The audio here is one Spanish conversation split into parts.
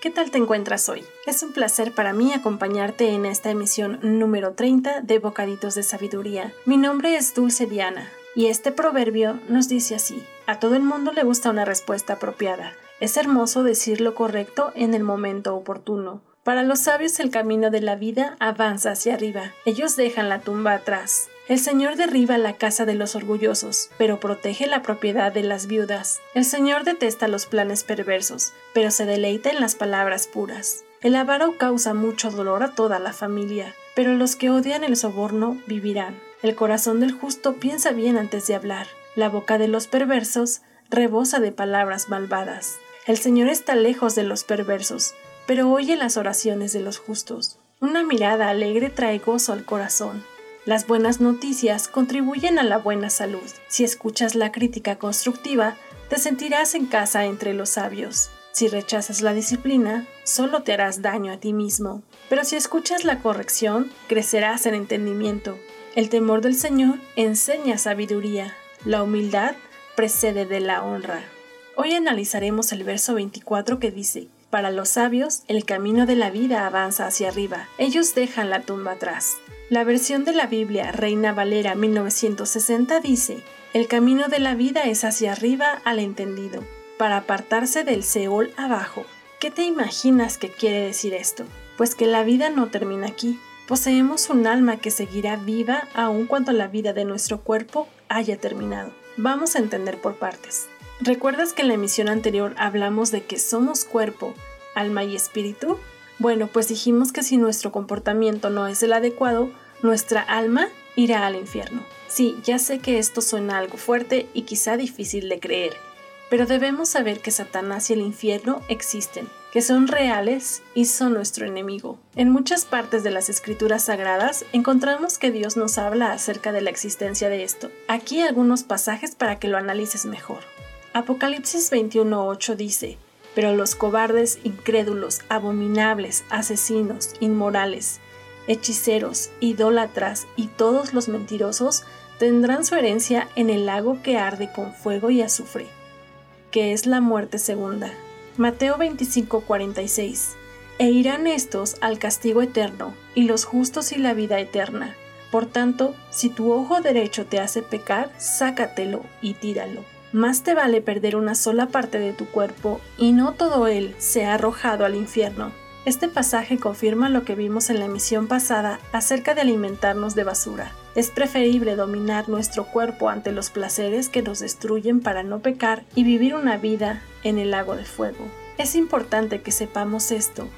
¿Qué tal te encuentras hoy? Es un placer para mí acompañarte en esta emisión número 30 de Bocaditos de Sabiduría. Mi nombre es Dulce Diana y este proverbio nos dice así, a todo el mundo le gusta una respuesta apropiada. Es hermoso decir lo correcto en el momento oportuno. Para los sabios el camino de la vida avanza hacia arriba. Ellos dejan la tumba atrás. El Señor derriba la casa de los orgullosos, pero protege la propiedad de las viudas. El Señor detesta los planes perversos, pero se deleita en las palabras puras. El avaro causa mucho dolor a toda la familia, pero los que odian el soborno vivirán. El corazón del justo piensa bien antes de hablar. La boca de los perversos rebosa de palabras malvadas. El Señor está lejos de los perversos, pero oye las oraciones de los justos. Una mirada alegre trae gozo al corazón. Las buenas noticias contribuyen a la buena salud. Si escuchas la crítica constructiva, te sentirás en casa entre los sabios. Si rechazas la disciplina, solo te harás daño a ti mismo. Pero si escuchas la corrección, crecerás en entendimiento. El temor del Señor enseña sabiduría. La humildad precede de la honra. Hoy analizaremos el verso 24 que dice, Para los sabios, el camino de la vida avanza hacia arriba. Ellos dejan la tumba atrás. La versión de la Biblia Reina Valera 1960 dice, El camino de la vida es hacia arriba al entendido, para apartarse del Seol abajo. ¿Qué te imaginas que quiere decir esto? Pues que la vida no termina aquí. Poseemos un alma que seguirá viva aun cuando la vida de nuestro cuerpo haya terminado. Vamos a entender por partes. ¿Recuerdas que en la emisión anterior hablamos de que somos cuerpo, alma y espíritu? Bueno, pues dijimos que si nuestro comportamiento no es el adecuado, nuestra alma irá al infierno. Sí, ya sé que esto suena algo fuerte y quizá difícil de creer, pero debemos saber que Satanás y el infierno existen, que son reales y son nuestro enemigo. En muchas partes de las escrituras sagradas encontramos que Dios nos habla acerca de la existencia de esto. Aquí algunos pasajes para que lo analices mejor. Apocalipsis 21.8 dice, pero los cobardes, incrédulos, abominables, asesinos, inmorales, hechiceros, idólatras y todos los mentirosos tendrán su herencia en el lago que arde con fuego y azufre, que es la muerte segunda. Mateo 25:46 E irán estos al castigo eterno, y los justos y la vida eterna. Por tanto, si tu ojo derecho te hace pecar, sácatelo y tíralo. Más te vale perder una sola parte de tu cuerpo y no todo él sea arrojado al infierno. Este pasaje confirma lo que vimos en la emisión pasada acerca de alimentarnos de basura. Es preferible dominar nuestro cuerpo ante los placeres que nos destruyen para no pecar y vivir una vida en el lago de fuego. Es importante que sepamos esto,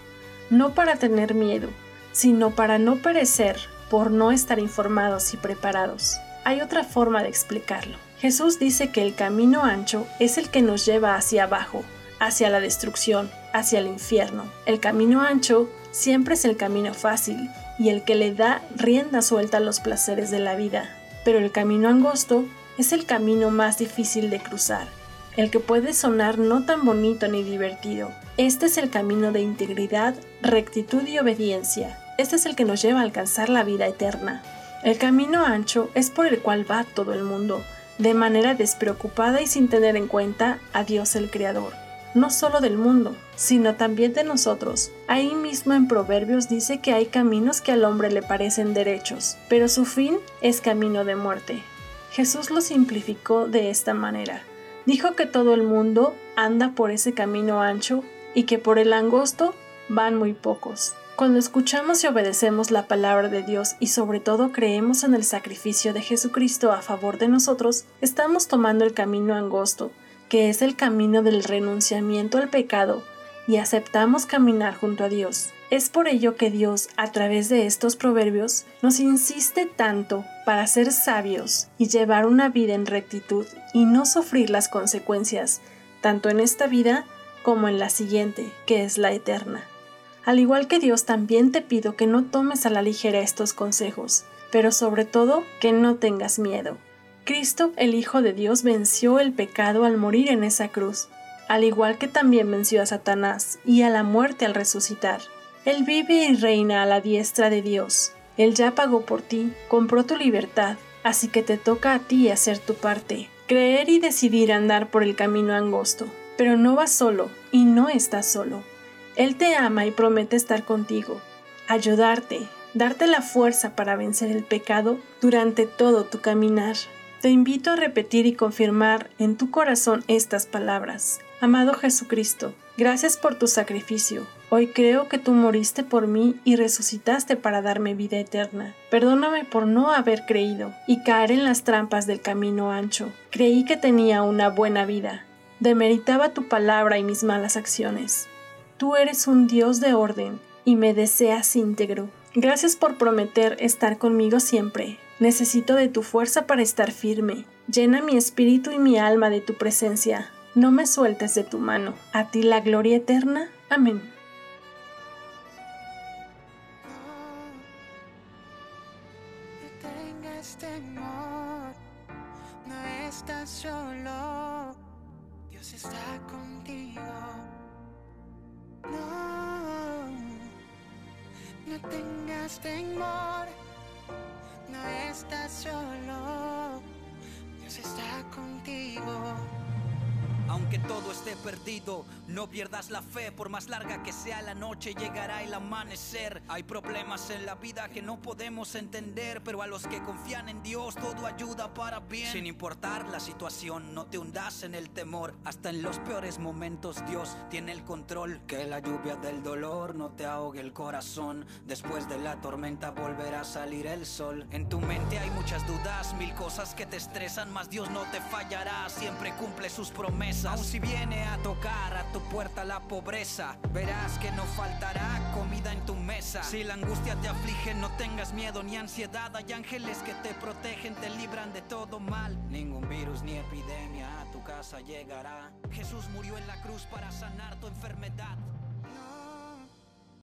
no para tener miedo, sino para no perecer por no estar informados y preparados. Hay otra forma de explicarlo. Jesús dice que el camino ancho es el que nos lleva hacia abajo, hacia la destrucción, hacia el infierno. El camino ancho siempre es el camino fácil y el que le da rienda suelta a los placeres de la vida. Pero el camino angosto es el camino más difícil de cruzar, el que puede sonar no tan bonito ni divertido. Este es el camino de integridad, rectitud y obediencia. Este es el que nos lleva a alcanzar la vida eterna. El camino ancho es por el cual va todo el mundo, de manera despreocupada y sin tener en cuenta a Dios el Creador, no solo del mundo, sino también de nosotros. Ahí mismo en Proverbios dice que hay caminos que al hombre le parecen derechos, pero su fin es camino de muerte. Jesús lo simplificó de esta manera. Dijo que todo el mundo anda por ese camino ancho y que por el angosto van muy pocos. Cuando escuchamos y obedecemos la palabra de Dios y sobre todo creemos en el sacrificio de Jesucristo a favor de nosotros, estamos tomando el camino angosto, que es el camino del renunciamiento al pecado, y aceptamos caminar junto a Dios. Es por ello que Dios, a través de estos proverbios, nos insiste tanto para ser sabios y llevar una vida en rectitud y no sufrir las consecuencias, tanto en esta vida como en la siguiente, que es la eterna. Al igual que Dios, también te pido que no tomes a la ligera estos consejos, pero sobre todo que no tengas miedo. Cristo, el Hijo de Dios, venció el pecado al morir en esa cruz, al igual que también venció a Satanás y a la muerte al resucitar. Él vive y reina a la diestra de Dios. Él ya pagó por ti, compró tu libertad, así que te toca a ti hacer tu parte, creer y decidir andar por el camino angosto. Pero no vas solo y no estás solo. Él te ama y promete estar contigo, ayudarte, darte la fuerza para vencer el pecado durante todo tu caminar. Te invito a repetir y confirmar en tu corazón estas palabras. Amado Jesucristo, gracias por tu sacrificio. Hoy creo que tú moriste por mí y resucitaste para darme vida eterna. Perdóname por no haber creído y caer en las trampas del camino ancho. Creí que tenía una buena vida. Demeritaba tu palabra y mis malas acciones. Tú eres un Dios de orden y me deseas íntegro. Gracias por prometer estar conmigo siempre. Necesito de tu fuerza para estar firme. Llena mi espíritu y mi alma de tu presencia. No me sueltes de tu mano. A ti la gloria eterna. Amén. No estás solo. Dios está contigo. No tengas temor, no estás solo, Dios está contigo. Aunque todo esté perdido, no pierdas la fe, por más larga que sea la noche, llegará el amanecer. Hay problemas en la vida que no podemos entender, pero a los que confían en Dios todo ayuda para bien. Sin importar la situación, no te hundas en el temor, hasta en los peores momentos Dios tiene el control. Que la lluvia del dolor no te ahogue el corazón, después de la tormenta volverá a salir el sol. En tu mente hay muchas dudas, mil cosas que te estresan, mas Dios no te fallará, siempre cumple sus promesas. Aun si viene a tocar a tu puerta la pobreza, verás que no faltará comida en tu mesa. Si la angustia te aflige, no tengas miedo ni ansiedad. Hay ángeles que te protegen, te libran de todo mal. Ningún virus ni epidemia a tu casa llegará. Jesús murió en la cruz para sanar tu enfermedad.